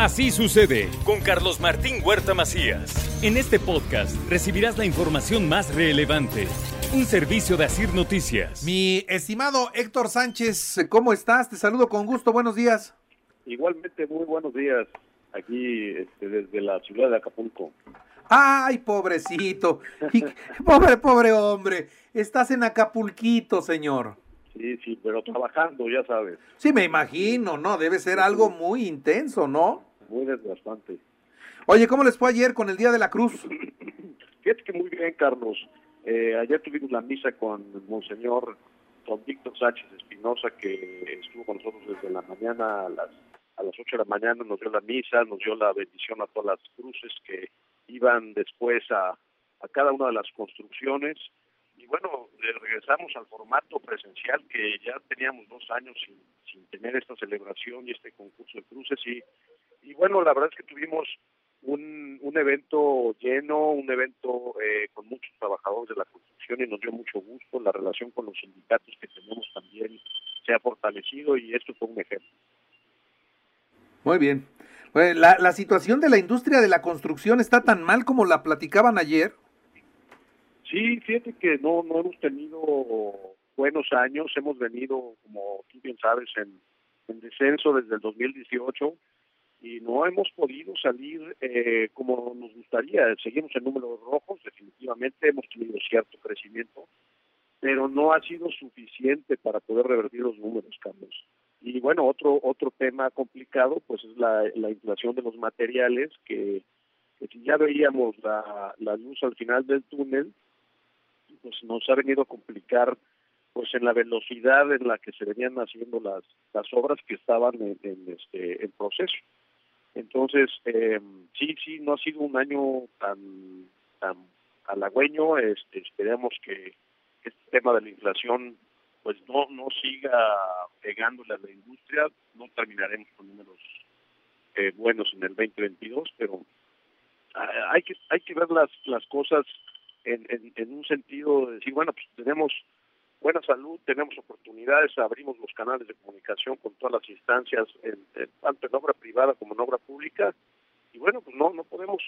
Así sucede con Carlos Martín Huerta Macías. En este podcast recibirás la información más relevante. Un servicio de Asir Noticias. Mi estimado Héctor Sánchez, ¿cómo estás? Te saludo con gusto. Buenos días. Igualmente, muy buenos días. Aquí este, desde la ciudad de Acapulco. Ay, pobrecito. Y- pobre, pobre hombre. Estás en Acapulquito, señor. Sí, sí, pero trabajando, ya sabes, Sí, me imagino, ¿no? Debe ser algo muy intenso, ¿no? Muy desgastante. Oye, ¿cómo les fue ayer con el Día de la Cruz? Fíjate que muy bien, Carlos. Eh, ayer tuvimos la misa con Monseñor Don Víctor Sánchez Espinosa, que estuvo con nosotros desde la mañana a las a las 8 de la mañana, nos dio la misa, nos dio la bendición a todas las cruces que iban después a, a cada una de las construcciones. Y bueno, eh, regresamos al formato presencial que ya teníamos dos años sin, sin tener esta celebración y este concurso de cruces. Y, y bueno, la verdad es que tuvimos un, un evento lleno, un evento eh, con muchos trabajadores de la construcción y nos dio mucho gusto. La relación con los sindicatos que tenemos también se ha fortalecido y esto fue un ejemplo. Muy bien. Bueno, la, la situación de la industria de la construcción está tan mal como la platicaban ayer. Sí, fíjate que no, no hemos tenido buenos años, hemos venido, como tú bien sabes, en, en descenso desde el 2018 y no hemos podido salir eh, como nos gustaría. Seguimos en números rojos, definitivamente hemos tenido cierto crecimiento, pero no ha sido suficiente para poder revertir los números, Carlos. Y bueno, otro otro tema complicado pues es la, la inflación de los materiales, que, que si ya veíamos la, la luz al final del túnel, pues nos ha venido a complicar pues en la velocidad en la que se venían haciendo las las obras que estaban en, en este en proceso entonces eh, sí sí no ha sido un año tan tan halagüeño este esperemos que este tema de la inflación pues no no siga pegándole a la industria. No terminaremos con números eh, buenos en el 2022 pero ah, hay que hay que ver las las cosas en, en, en un sentido de decir, bueno, pues tenemos buena salud, tenemos oportunidades, abrimos los canales de comunicación con todas las instancias, en, tanto en obra privada como en obra pública, y bueno, pues no, no podemos,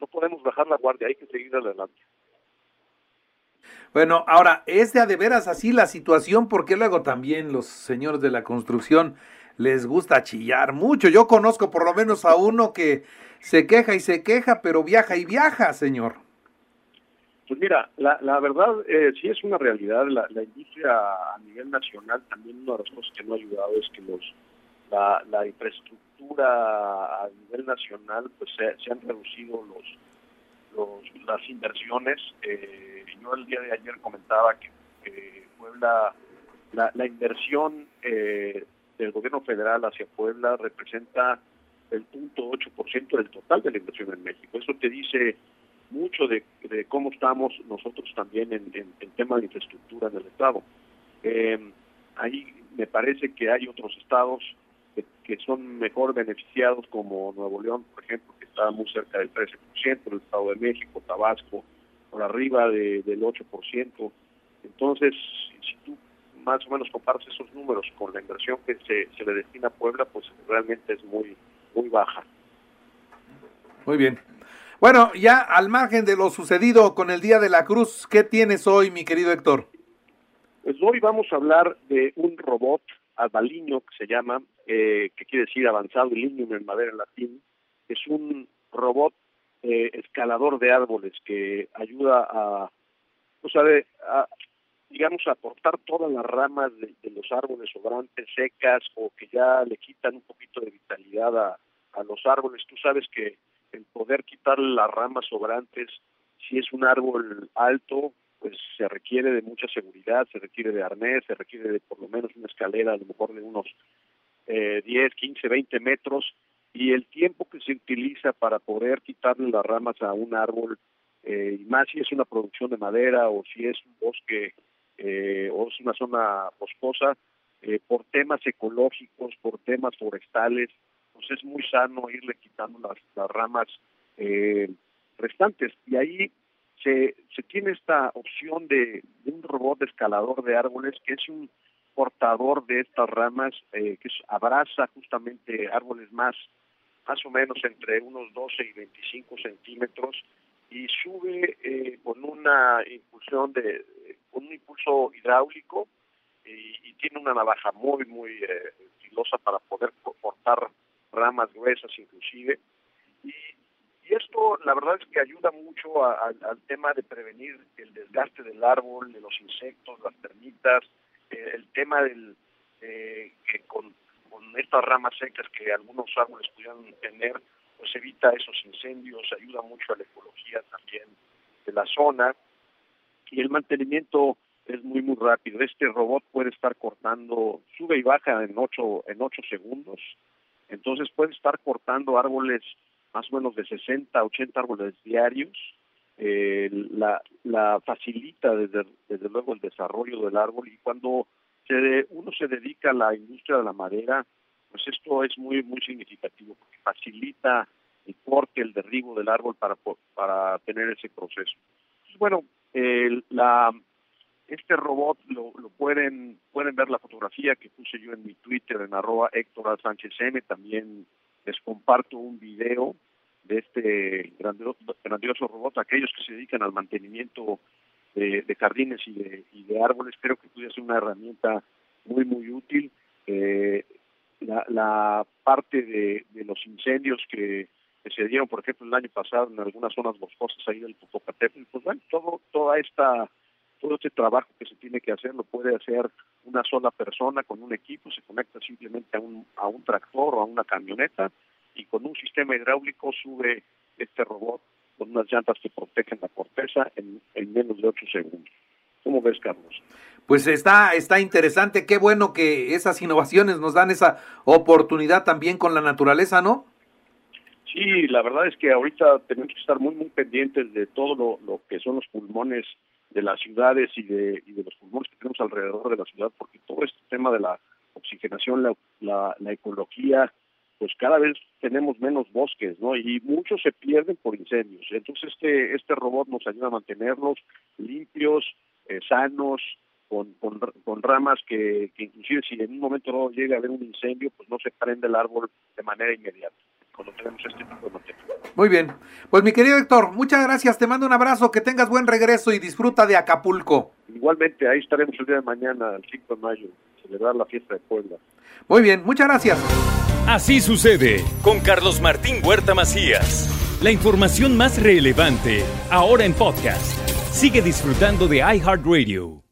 no podemos bajar la guardia, hay que seguir adelante. Bueno, ahora, ¿es de a de veras así la situación? Porque luego también los señores de la construcción les gusta chillar mucho. Yo conozco por lo menos a uno que se queja y se queja, pero viaja y viaja, señor. Pues mira, la, la verdad eh, sí es una realidad. La, la industria a nivel nacional también una de las cosas que no ha ayudado es que los la, la infraestructura a nivel nacional pues se, se han reducido los, los las inversiones. Eh, yo el día de ayer comentaba que, Puebla la, la inversión eh, del gobierno federal hacia Puebla representa el 0.8% del total de la inversión en México. Eso te dice mucho de, de cómo estamos nosotros también en, en, tema de infraestructura en el Estado. Eh, ahí me parece que hay otros estados que, son mejor beneficiados, como Nuevo León, por ejemplo, que está muy cerca del 13%, el Estado de México, Tabasco, por arriba de, del 8%. Entonces, si, si tú más o menos comparas esos números con la inversión que se, se le destina a Puebla, pues realmente es muy, muy baja. Muy bien. Bueno, ya al margen de lo sucedido con el Día de la Cruz, ¿qué tienes hoy, mi querido Héctor? Pues hoy vamos a hablar de un robot albaliño que se llama, eh, que quiere decir avanzado y en madera en latín. Es un robot eh, escalador de árboles que ayuda a, pues a, ver, a, digamos, a cortar todas las ramas de, de, los árboles sobrantes, secas o que ya le quitan un poquito de vitalidad a, a los árboles. Tú sabes que el poder quitar las ramas sobrantes, si es un árbol alto, pues se requiere de mucha seguridad, se requiere de arnés, se requiere de por lo menos una escalera, a lo mejor de unos eh, 10, 15, 20 metros y el tiempo que se utiliza para poder quitarle las ramas a un árbol, eh, y más si es una producción de madera o si es un bosque eh, o es una zona boscosa, eh, por temas ecológicos, por temas forestales, pues es muy sano irle quitando las, las ramas eh, restantes. Y ahí se, se tiene esta opción de, un robot escalador de árboles que es un portador de estas ramas eh, que abraza justamente árboles más más o menos entre unos 12 y 25 centímetros y sube eh, con una impulsión de con un impulso hidráulico y, y tiene una navaja muy muy eh, filosa para poder cortar ramas gruesas inclusive. Y, esto la verdad es que ayuda mucho a, a, al tema de prevenir el desgaste del árbol de los insectos las termitas eh, el tema del eh, que con con estas ramas secas que algunos árboles pudieran tener, pues evita esos incendios, ayuda mucho a la ecología también de la zona. Y el mantenimiento es muy muy rápido. Este robot puede estar cortando, sube y baja en ocho en ocho segundos, entonces puede estar cortando árboles más o menos de 60, 80 árboles diarios. Eh, la, la facilita desde, desde luego el desarrollo del árbol y cuando se, uno se dedica a la industria de la madera, pues esto es muy muy significativo porque facilita el corte, el derribo del árbol para para tener ese proceso. Entonces, bueno, el, la este robot lo, lo, pueden pueden ver la fotografía que puse yo en mi Twitter en arroba Héctor Sánchez M. También les comparto un video de este grandioso, robot. Aquellos que se dedican al mantenimiento de, jardines y de, y de, árboles, creo que puede ser una herramienta muy, muy útil. Eh, la, la, parte de, de los incendios que, que, se dieron, por ejemplo, el año pasado en algunas zonas boscosas ahí del Popocatépetl, pues bueno, todo, toda esta, todo este trabajo que se tiene que hacer lo puede hacer una sola persona con un equipo, se conecta simplemente a un, a un tractor o a una camioneta y con un sistema hidráulico sube este robot con unas llantas que protegen la corteza en, en menos de 8 segundos. ¿Cómo ves, Carlos? Pues está, está interesante, qué bueno que esas innovaciones nos dan esa oportunidad también con la naturaleza, ¿no? Sí, la verdad es que ahorita tenemos que estar muy, muy pendientes de todo lo, lo que son los pulmones de las ciudades y de, y de los pulmones que tenemos alrededor de la ciudad, porque todo este tema de la oxigenación, la, la, ecología, pues cada vez tenemos menos bosques, ¿no? Y muchos se pierden por incendios. Entonces este este robot nos ayuda a mantenerlos limpios, eh, sanos, con, con, con ramas que, que inclusive si en un momento no llega a haber un incendio, pues no se prende el árbol de manera inmediata cuando tenemos este tipo de. Muy bien. Pues mi querido Héctor, muchas gracias. Te mando un abrazo, que tengas buen regreso y disfruta de Acapulco. Igualmente, ahí estaremos el día de mañana, el 5 de mayo, celebrar la fiesta de Puebla. Muy bien, muchas gracias. Así sucede con Carlos Martín Huerta Macías. La información más relevante, ahora en podcast. Sigue disfrutando de iHeartRadio.